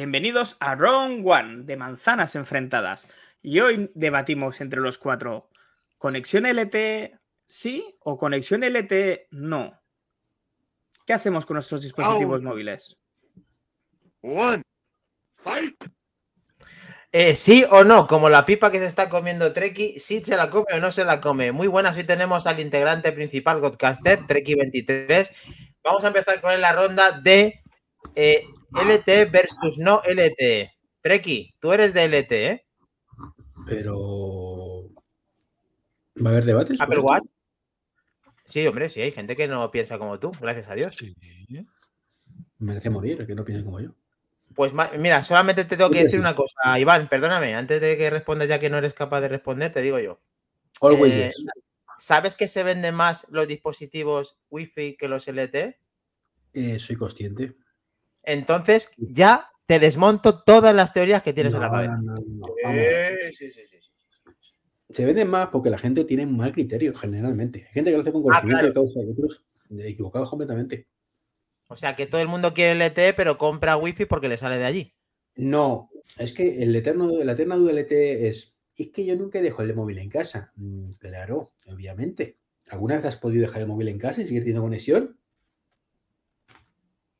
Bienvenidos a Round One de manzanas enfrentadas. Y hoy debatimos entre los cuatro: ¿conexión LTE sí o conexión LTE no? ¿Qué hacemos con nuestros dispositivos móviles? One. Fight. Eh, sí o no, como la pipa que se está comiendo Treki, sí se la come o no se la come. Muy buenas, hoy tenemos al integrante principal, Godcaster, Treki23. Vamos a empezar con la ronda de eh, LTE versus no LTE. Treki, tú eres de LTE, ¿eh? Pero. ¿Va a haber debates? Apple Watch. Sí, hombre, sí, hay gente que no piensa como tú, gracias a Dios. Sí. Merece morir, que no piensen como yo. Pues mira, solamente te tengo que decir una cosa, Iván, perdóname, antes de que respondas ya que no eres capaz de responder, te digo yo. Always Eh, yes. ¿Sabes que se venden más los dispositivos Wi-Fi que los LTE? Eh, soy consciente. Entonces ya te desmonto todas las teorías que tienes en la cabeza. no, no. Sí, sí, sí. Se venden más porque la gente tiene un mal criterio, generalmente. Hay gente que lo hace con Ah, conocimiento claro. de causa y otros equivocados completamente. O sea que todo el mundo quiere LTE, pero compra Wi-Fi porque le sale de allí. No, es que el eterno, la eterna duda LTE es, es que yo nunca dejo el móvil en casa. Mm, claro, obviamente. ¿Alguna vez has podido dejar el móvil en casa y seguir teniendo conexión?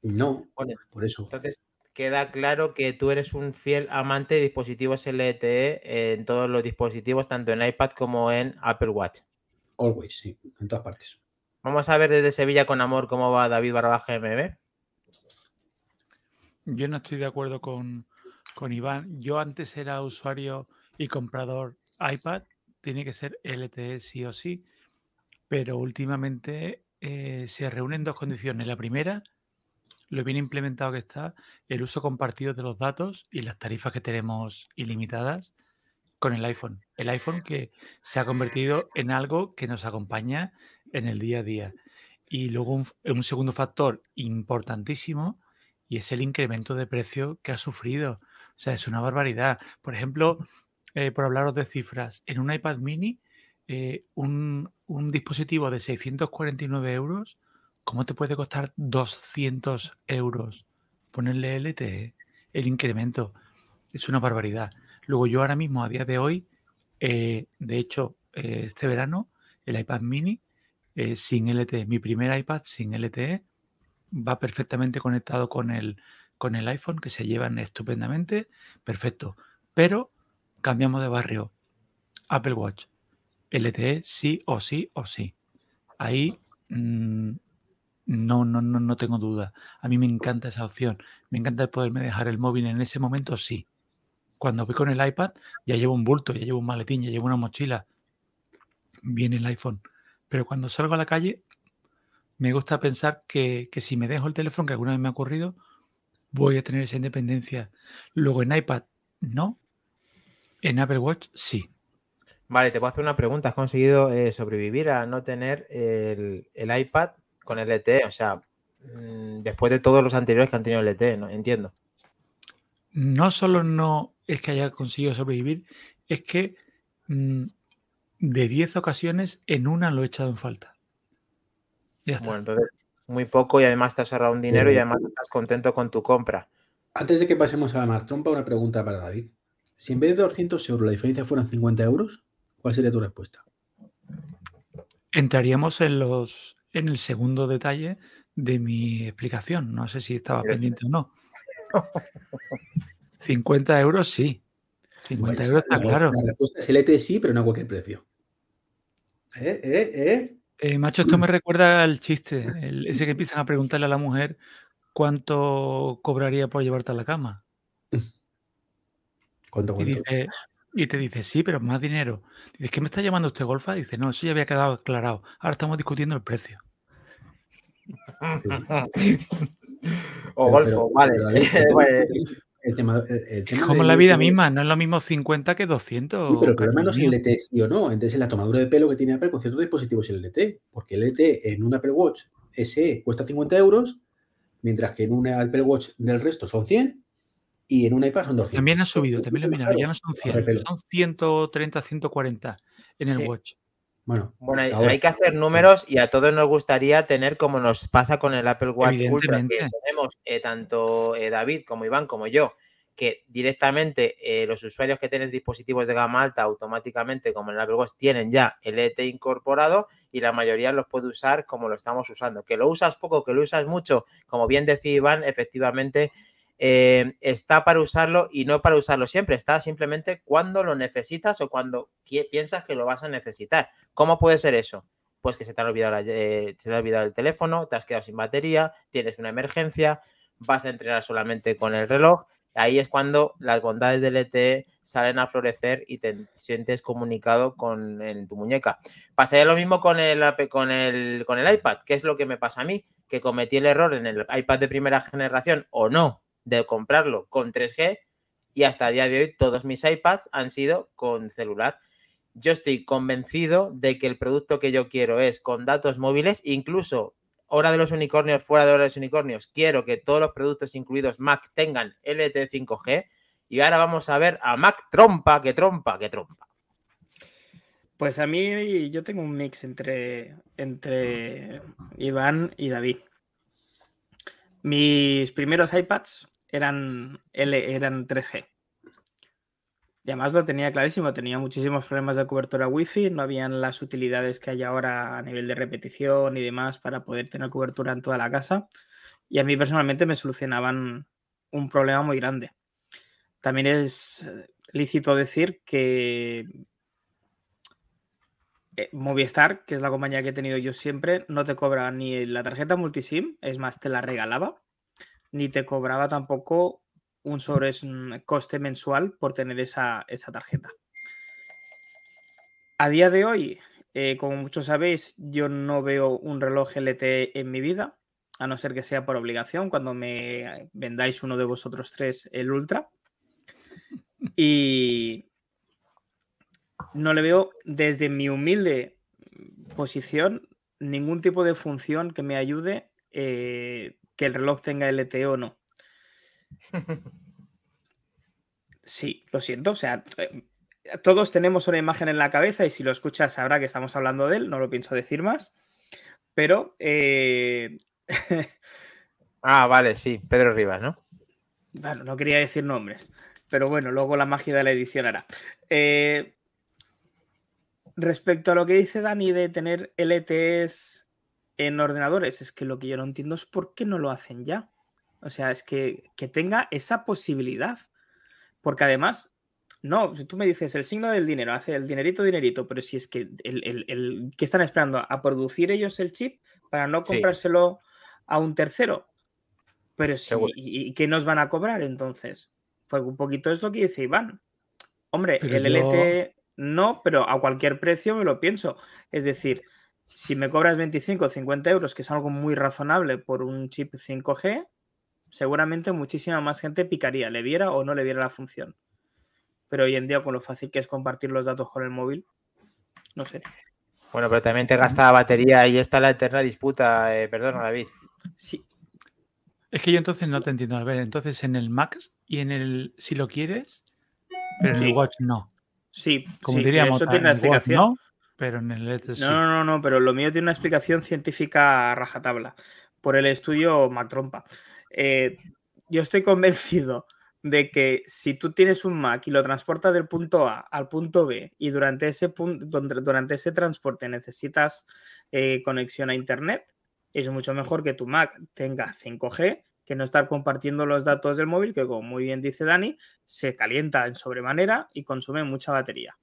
No, Bueno, por eso. entonces queda claro que tú eres un fiel amante de dispositivos LTE en todos los dispositivos, tanto en iPad como en Apple Watch. Always, sí, en todas partes. Vamos a ver desde Sevilla con amor cómo va David Barba GMB. Yo no estoy de acuerdo con, con Iván. Yo antes era usuario y comprador iPad. Tiene que ser LTE sí o sí. Pero últimamente eh, se reúnen dos condiciones. La primera, lo bien implementado que está, el uso compartido de los datos y las tarifas que tenemos ilimitadas con el iPhone. El iPhone que se ha convertido en algo que nos acompaña en el día a día. Y luego un, un segundo factor importantísimo y es el incremento de precio que ha sufrido. O sea, es una barbaridad. Por ejemplo, eh, por hablaros de cifras, en un iPad mini, eh, un, un dispositivo de 649 euros, ¿cómo te puede costar 200 euros ponerle LTE? El incremento es una barbaridad. Luego yo ahora mismo, a día de hoy, eh, de hecho, eh, este verano, el iPad mini eh, sin LTE, mi primer iPad sin LTE, va perfectamente conectado con el, con el iPhone, que se llevan estupendamente, perfecto. Pero cambiamos de barrio. Apple Watch, LTE sí o sí o sí. Ahí mm, no, no, no, no tengo duda. A mí me encanta esa opción. Me encanta poderme dejar el móvil en ese momento, sí. Cuando voy con el iPad, ya llevo un bulto, ya llevo un maletín, ya llevo una mochila. Viene el iPhone. Pero cuando salgo a la calle, me gusta pensar que, que si me dejo el teléfono, que alguna vez me ha ocurrido, voy a tener esa independencia. Luego en iPad, no. En Apple Watch, sí. Vale, te puedo hacer una pregunta. ¿Has conseguido eh, sobrevivir a no tener el, el iPad con LTE? O sea, mm, después de todos los anteriores que han tenido LTE, ¿no? Entiendo. No solo no es que haya conseguido sobrevivir, es que mm, de 10 ocasiones, en una lo he echado en falta. Ya está. Bueno, entonces, muy poco y además te has ahorrado un dinero y además estás contento con tu compra. Antes de que pasemos a la más trompa, una pregunta para David. Si en vez de 200 euros la diferencia fueran 50 euros, ¿cuál sería tu respuesta? Entraríamos en los en el segundo detalle de mi explicación. No sé si estaba pendiente o no. 50 euros sí. 50 euros está La- claro. La respuesta es LTE sí, pero no a cualquier precio. ¿Eh? ¿Eh? ¿Eh? Eh, macho, esto me recuerda al chiste, el- ese que empiezan a preguntarle a la mujer cuánto cobraría por llevarte a la cama. ¿Cuánto, Y, cuánto? dice, y te dice, sí, pero más dinero. Dices, ¿qué me está llamando usted golfa? Dice, no, eso ya había quedado aclarado. Ahora estamos discutiendo el precio. O Golfo, vale. Vale. el tema, el- el Es tema como la vida misma, no es lo mismo 50 que 200. Sí, pero el problema no es el LTE sí o no, entonces es la tomadura de pelo que tiene Apple con ciertos dispositivos el LTE, porque el LTE en un Apple Watch SE cuesta 50 euros, mientras que en un Apple Watch del resto son 100 y en un iPad son 200. También ha subido, también lo he mirado, ya no son Claro, 100, pelo. son 130, 140 en el Sí. Watch. Bueno, Bueno, hay, que hacer números y a todos nos gustaría tener como nos pasa con el Apple Watch Ultra, que tenemos eh, tanto eh, David como Iván como yo, que directamente eh, los usuarios que tienen dispositivos de gama alta automáticamente, como en el Apple Watch, tienen ya el LTE incorporado y la mayoría los puede usar como lo estamos usando. Que lo usas poco, que lo usas mucho, como bien decía Iván, efectivamente eh, está para usarlo y no para usarlo siempre, está simplemente cuando lo necesitas o cuando piensas que lo vas a necesitar. ¿Cómo puede ser eso? Pues que se te, ha olvidado eh, se te ha olvidado el teléfono, te has quedado sin batería, tienes una emergencia, vas a entrenar solamente con el reloj. Ahí es cuando las bondades del LTE salen a florecer y te sientes comunicado con tu muñeca. Pasaría lo mismo con el, con, el, con el iPad, que es lo que me pasa a mí, que cometí el error en el iPad de primera generación o no de comprarlo con 3G y hasta el día de hoy todos mis iPads han sido con celular. Yo estoy convencido de que el producto que yo quiero es con datos móviles, incluso hora de los unicornios, fuera de hora de los unicornios, quiero que todos los productos incluidos Mac tengan LTE 5G. Y ahora vamos a ver a Mac trompa, que trompa, que trompa. Pues a mí yo tengo un mix entre, entre Iván y David. Mis primeros iPads eran, eran 3G. Y además lo tenía clarísimo, tenía muchísimos problemas de cobertura Wi-Fi, no habían las utilidades que hay ahora a nivel de repetición y demás para poder tener cobertura en toda la casa. Y a mí personalmente me solucionaban un problema muy grande. También es lícito decir que eh, Movistar, que es la compañía que he tenido yo siempre, no te cobra ni la tarjeta multisim, es más, te la regalaba ni te cobraba tampoco un sobre coste mensual por tener esa, tarjeta. A día de hoy, eh, como muchos sabéis, yo no veo un reloj LTE en mi vida, a no ser que sea por obligación, cuando me vendáis uno de vosotros tres el Ultra. Y no le veo desde mi humilde posición ningún tipo de función que me ayude eh, que el reloj tenga LTE o no. Sí, lo siento. O sea, eh, todos tenemos una imagen en la cabeza y si lo escuchas sabrá que estamos hablando de él. No lo pienso decir más. Pero. Eh, ah, vale, sí. Pedro Rivas, ¿no? Bueno, no quería decir nombres. Pero bueno, luego la magia de la edición hará. Eh, respecto a lo que dice Dani de tener LTEs en ordenadores. Es que lo que yo no entiendo es por qué no lo hacen ya. O sea, es que, tenga esa posibilidad. Porque además, no, si tú me dices el signo del dinero, hace el dinerito, dinerito, pero si es que el, que están esperando a producir ellos el chip para no comprárselo a un tercero. Pero sí, ¿y, qué nos van a cobrar entonces? Pues un poquito es lo que dice Iván. Hombre, el LT no, pero a cualquier precio me lo pienso. Es decir, si me cobras 25 o 50 euros, que es algo muy razonable por un chip 5G, seguramente muchísima más gente picaría, le viera o no le viera la función. Pero hoy en día, con lo fácil que es compartir los datos con el móvil, no sé. Bueno, pero también te gasta la batería y está la eterna disputa. Eh, perdona, David. Sí. Es que yo entonces no te entiendo. A ver, entonces en el Max y en el si lo quieres, pero en el Watch no. Sí, como diríamos, eso tiene explicación. no, pero en el LED No, no, no, no, pero lo mío tiene una explicación científica rajatabla por el estudio Mactrompa. Eh, yo estoy convencido de que si tú tienes un Mac y lo transportas del punto A al punto B y durante ese, punto, durante ese transporte necesitas eh, conexión a Internet, es mucho mejor que tu Mac tenga 5G que no estar compartiendo los datos del móvil, que como muy bien dice Dani, se calienta en sobremanera y consume mucha batería.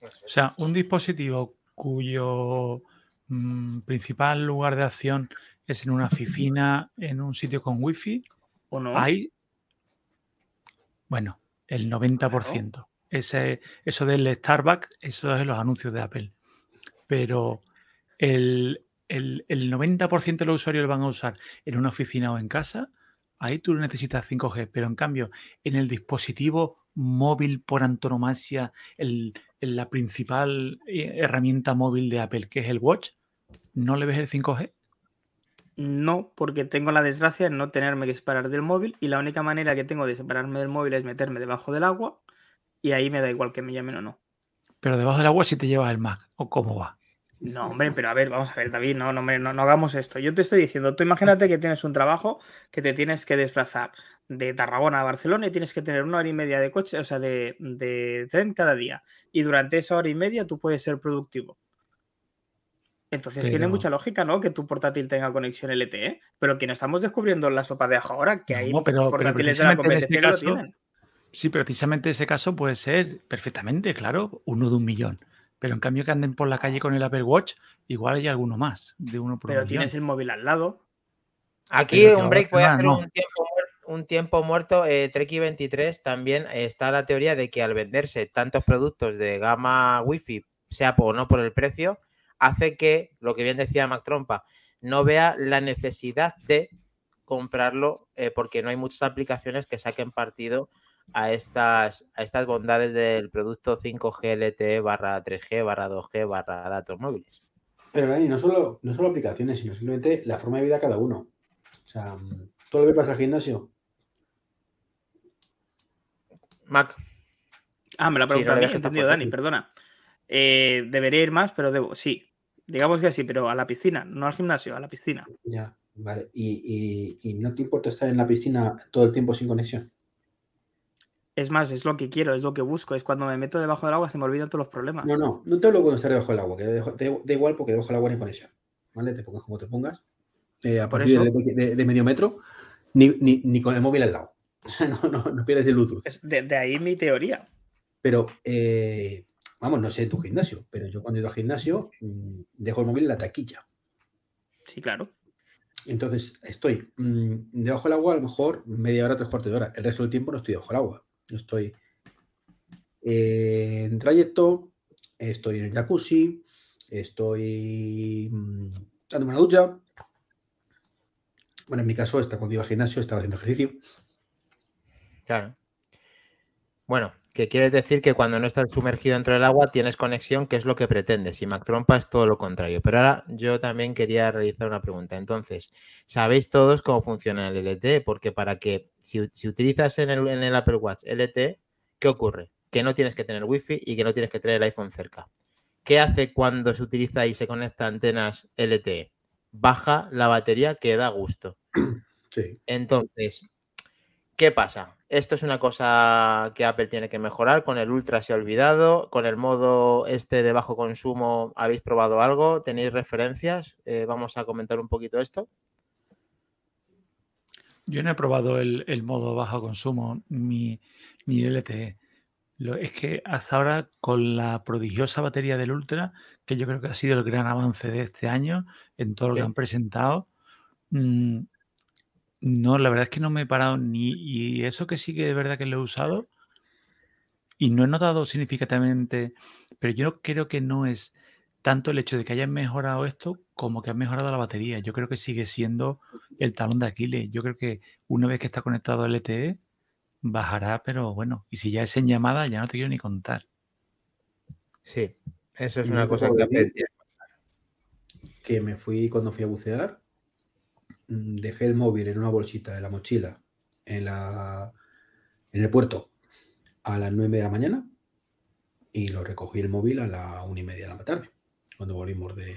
O sea, un dispositivo cuyo mm, principal lugar de acción es en una oficina, en un sitio con wifi, ¿O no? hay, bueno, el 90%. Ese, eso del Starbucks, eso es los anuncios de Apple. Pero el, el, el 90% de los usuarios lo van a usar en una oficina o en casa, ahí tú necesitas 5G, pero en cambio, en el dispositivo móvil por antonomasia, el, la principal eh, herramienta móvil de Apple, que es el Watch, ¿no le ves el 5G? No, porque tengo la desgracia de no tenerme que separar del móvil y la única manera que tengo de separarme del móvil es meterme debajo del agua y ahí me da igual que me llamen o no. Pero debajo del agua si te llevas el Mac, ¿o cómo va? No, hombre, pero a ver, vamos a ver, David, no, no, no, no hagamos esto. Yo te estoy diciendo, tú imagínate que tienes un trabajo que te tienes que desplazar de Tarragona a Barcelona y tienes que tener una hora y media de coche, o sea, de, de tren cada día. Y durante esa hora y media tú puedes ser productivo. Entonces tiene Pero- mucha lógica, ¿no? Que tu portátil tenga conexión LTE. Pero que no estamos descubriendo la sopa de ajo ahora, que hay No, pero- pero portátiles de la precisamente en este competencia que lo caso, tienen. Sí, pero precisamente ese caso puede ser perfectamente, claro, uno de un millón. Pero en cambio que anden por la calle con el Apple Watch, igual hay alguno más, de uno por Pero tienes el móvil al lado. Aquí un break, voy a hacer no. un tiempo, muer- un tiempo muerto. Eh, Treki23 también está la teoría de que al venderse tantos productos de gama Wi-Fi, sea por, o no por el precio, hace que, lo que bien decía Mac Trompa, no vea la necesidad de comprarlo eh, porque no hay muchas aplicaciones que saquen partido a estas, a estas bondades del producto 5G LTE barra 3G barra 2G barra datos móviles. Pero Dani, no solo, no solo aplicaciones, sino simplemente la forma de vida de cada uno. O sea, todo lo que pasa al gimnasio. Mac, Ah, me la Sí, no pregunta a mí, tan entendido. Dani, perdona. Eh, debería ir más, pero debo, sí. Digamos que sí, pero a la piscina, no al gimnasio, a la piscina. Ya, vale. Y, y- y no te importa estar en la piscina todo el tiempo sin conexión. Es más, es lo que quiero, es lo que busco. Es cuando me meto debajo del agua se me olvidan todos los problemas. No, no, no te hablo cuando estar debajo del agua, que da igual porque debajo del agua no hay conexión. ¿Vale? Te pongas como te pongas. eh, a partir eso. de, de- de medio metro, ni, ni- ni con el móvil al lado. No, no, no pierdes el Bluetooth. Es de, de ahí mi teoría. Pero, eh, vamos, no sé tu gimnasio, pero yo cuando he ido al gimnasio mm, dejo el móvil en la taquilla. Sí, claro. Entonces, estoy mm, debajo del agua a lo mejor media hora, tres cuartos de hora. El resto del tiempo no estoy debajo del agua. Estoy eh, en trayecto, estoy en el jacuzzi, estoy mm, dándome una ducha. Bueno, en mi caso, esta, cuando iba al gimnasio estaba haciendo ejercicio. Claro. Bueno, que quiere decir que cuando no estás sumergido dentro del agua tienes conexión, que es lo que pretendes. Y Mac Trompa es todo lo contrario. Pero ahora yo también quería realizar una pregunta. Entonces, ¿sabéis todos cómo funciona el LTE? Porque para que, si, si utilizas en el, en el Apple Watch LTE, ¿qué ocurre? Que no tienes que tener Wi-Fi y que no tienes que tener el iPhone cerca. ¿Qué hace cuando se utiliza y se conecta a antenas LTE? Baja la batería que da gusto. Sí. Entonces, ¿qué pasa? Esto es una cosa que Apple tiene que mejorar. Con el Ultra se ha olvidado. Con el modo este de bajo consumo, ¿habéis probado algo? ¿Tenéis referencias? Eh, vamos a comentar un poquito esto. Yo no he probado el, el modo bajo consumo ni, ni LTE. Lo- es que hasta ahora, con la prodigiosa batería del Ultra, que yo creo que ha sido el gran avance de este año en todo lo que han presentado, mm, no, la verdad es que no me he parado ni. Y eso que sí que de verdad que lo he usado y no he notado significativamente, pero yo creo que no es tanto el hecho de que hayan mejorado esto como que han mejorado la batería. Yo creo que sigue siendo el talón de Aquiles. Yo creo que una vez que está conectado al LTE, bajará, pero bueno, y si ya es en llamada, ya no te quiero ni contar. Sí, eso es una cosa que tiene. que me fui cuando fui a bucear, dejé el móvil en una bolsita de la mochila en, la, en el puerto a las nueve de la mañana y lo recogí el móvil a la una y media de la tarde, cuando volvimos de...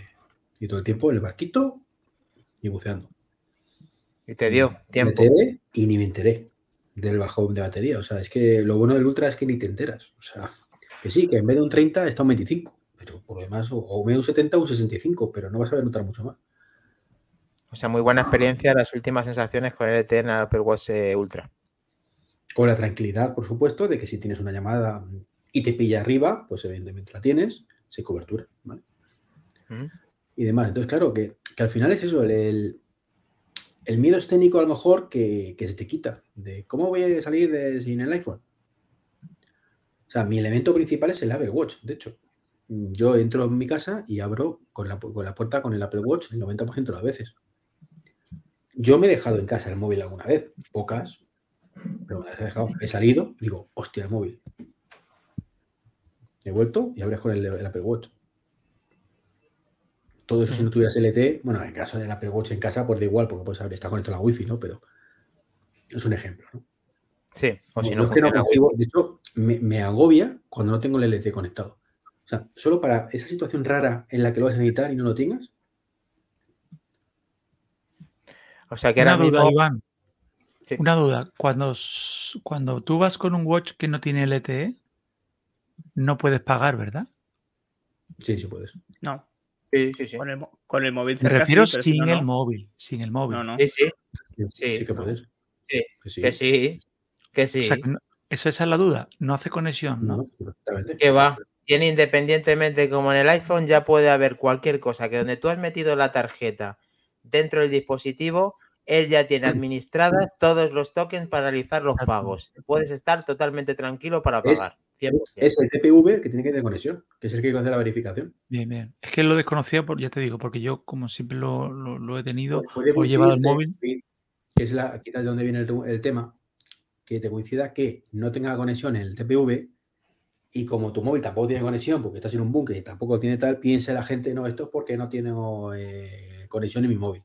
Y todo el tiempo en el barquito y buceando. Y te dio tiempo. y ni me enteré del bajón de batería. O sea, es que lo bueno del Ultra es que ni te enteras. O sea, que sí, que en vez de un 30 está un 25. Pero por lo demás, o, o un 70 o un 65, pero no vas a ver notar mucho más. O sea, muy buena experiencia. Las últimas sensaciones con el el Apple Watch eh, Ultra. Con la tranquilidad, por supuesto, de que si tienes una llamada y te pilla arriba, pues evidentemente la tienes, sin cobertura, ¿vale? ¿Mm? Y demás. Entonces, claro, que, que al final es eso, el, el, el miedo escénico a lo mejor que, que se te quita. De cómo voy a salir de, sin el iPhone. O sea, mi elemento principal es el Apple Watch, de hecho. Yo entro en mi casa y abro con la, con la puerta con el Apple Watch el 90% de las veces. Yo me he dejado en casa el móvil alguna vez, pocas, pero me las he dejado. He salido, digo, hostia, el móvil. He vuelto y abres con el, el Apple Watch. Todo eso si no tuvieras LTE, bueno, en caso del Apple Watch en casa, pues da igual, porque puedes abrir, está conectado a la Wi-Fi, ¿no? Pero es un ejemplo, ¿no? Sí, o si no es que no concibo- de hecho, me, me agobia cuando no tengo el LTE conectado. O sea, solo para esa situación rara en la que lo vas a necesitar y no lo tengas. O sea que Una ahora duda, mismo. Iván. Sí. Una duda. Cuando, cuando tú vas con un watch que no tiene LTE, no puedes pagar, ¿verdad? Sí, sí puedes. No, Sí, sí, sí. con el, con el móvil Me refiero sí, sin no, el no. móvil. Sin el móvil. No, no. Sí, sí, Sí, que puedes. Sí, Que sí. que sí. Que sí. O sea, que no- eso, esa es la duda. No hace conexión, ¿no? Que va. Tiene independientemente como en el iPhone ya puede haber cualquier cosa que donde tú has metido la tarjeta dentro del dispositivo, él ya tiene administradas todos los tokens para realizar los pagos. Puedes estar totalmente tranquilo para Es- pagar. 100%. Es el TPV que tiene que tener conexión, que es el que hace la verificación. Bien, bien. Es que lo desconocía, por, ya te digo, porque yo, como siempre lo, lo- lo he tenido, Puede o he llevado el móvil. Que es la, quizás de donde viene el, el tema, que te coincida que no tenga conexión en el TPV y como tu móvil tampoco tiene conexión porque estás en un búnker y tampoco tiene tal, piensa la gente, no, esto es porque no tiene eh, conexión en mi móvil.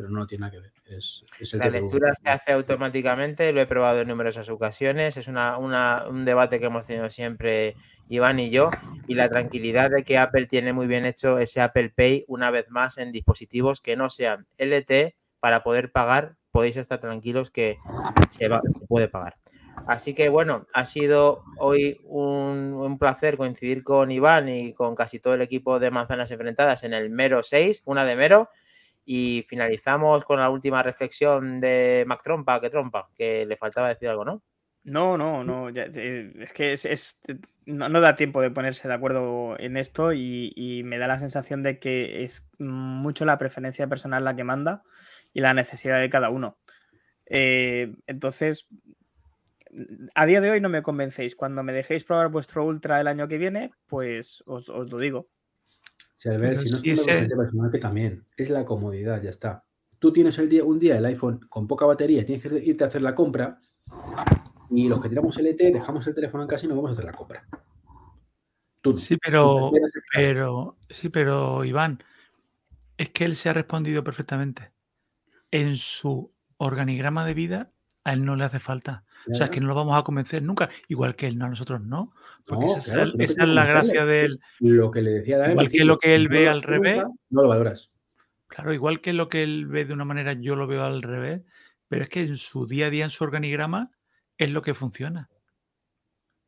Pero no tiene nada que ver. Es, es el La lectura se hace automáticamente, lo he probado en numerosas ocasiones, es una, una- un debate que hemos tenido siempre Iván y yo, y la tranquilidad de que Apple tiene muy bien hecho ese Apple Pay una vez más en dispositivos que no sean LTE para poder pagar, podéis estar tranquilos que se, va- se puede pagar. Así que bueno, ha sido hoy un, un placer coincidir con Iván y con casi todo el equipo de Manzanas Enfrentadas en el Mero 6, una de Mero. Y finalizamos con la última reflexión de Mac Trompa, que Trompa, que le faltaba decir algo, ¿no? No, no, no. eh, es que no, da tiempo de ponerse de acuerdo en esto y, me da la sensación de que es mucho la preferencia personal la que manda y la necesidad de cada uno. Eh, entonces, a día de hoy no me convencéis. Cuando me dejéis probar vuestro Ultra el año que viene, pues os lo digo. Si, a ver, Pero si no es una preferencia personal, que también es la comodidad, ya está. Tú tienes el día, un día el iPhone con poca batería, tienes que irte a hacer la compra y los que tiramos LT dejamos el teléfono en casa y nos vamos a hacer la compra. Tú. Sí, pero, pero, sí, pero Iván, es que él se ha respondido perfectamente. En su organigrama de vida, a él no le hace falta. O sea, es que no lo vamos a convencer nunca, igual que él, no, a nosotros no. Porque No, esa, es claro, esa la gracia del. es Lo que le decía Dani al Igual que lo que él no ve al revés. nunca, No lo valoras. Claro, igual que lo que él ve de una manera, yo lo veo al revés, pero es que en su día a día, en su organigrama, es lo que funciona.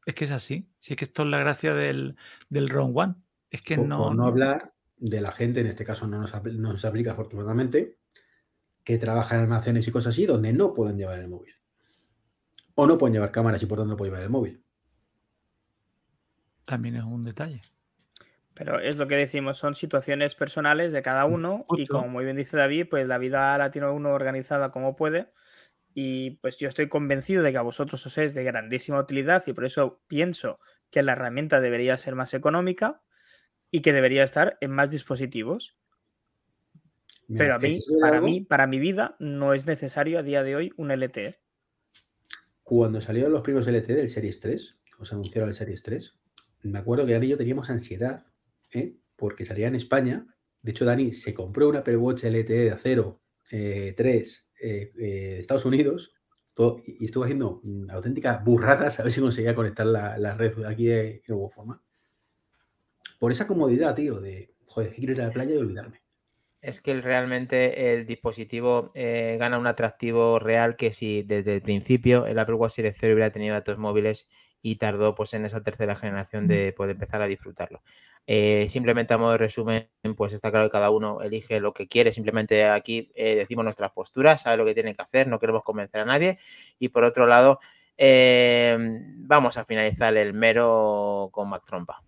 Es que es así. Si es que esto es la gracia del, del Round One. Es que Por, no. por no hablar de la gente, en este caso no nos, apl- no nos aplica afortunadamente, que trabaja en almacenes y cosas así donde no pueden llevar el móvil. O no pueden llevar cámaras y por tanto no pueden llevar el móvil. También es un detalle. Pero es lo que decimos, son situaciones personales de cada uno y Justo. como muy bien dice David, pues la vida la tiene uno organizada como puede y pues yo estoy convencido de que a vosotros os es de grandísima utilidad y por eso pienso que la herramienta debería ser más económica y que debería estar en más dispositivos. Mira, Pero a ¿te mí, para algo? mí, para mi vida, no es necesario a día de hoy un LTE. Cuando salieron los primeros LTE del Series 3, os anunciaron el Series 3, me acuerdo que Dani y yo teníamos ansiedad, ¿eh? porque salía en España. De hecho, Dani se compró una Apple Watch LTE de acero eh, 3 eh, eh, de Estados Unidos y estuvo haciendo mm, auténticas burradas a ver si conseguía conectar la, red aquí de, de forma. Por esa comodidad, tío, de, joder, quiero ir a la playa y olvidarme. Es que realmente el dispositivo eh, gana un atractivo real que si desde el principio el Apple Watch Series 0 hubiera tenido datos móviles y tardó pues en esa tercera generación de poder empezar a disfrutarlo. Eh, simplemente a modo de resumen, pues está claro que cada uno elige lo que quiere. Simplemente aquí eh, decimos nuestras posturas, sabe lo que tiene que hacer, no queremos convencer a nadie. Y por otro lado, vamos a finalizar el mero con Mac Trompa.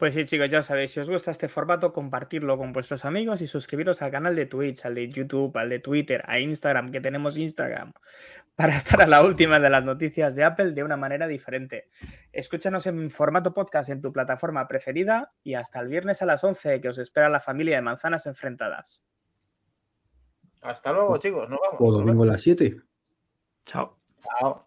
Pues sí, chicos, ya sabéis, si os gusta este formato, compartirlo con vuestros amigos y suscribiros al canal de Twitch, al de YouTube, al de Twitter, a Instagram, que tenemos Instagram, para estar a la última de las noticias de Apple de una manera diferente. Escúchanos en formato podcast en tu plataforma preferida y hasta el viernes a las 11 que os espera la familia de manzanas enfrentadas. Hasta luego, chicos. Nos vamos. O domingo a las 7. Chao. Chao.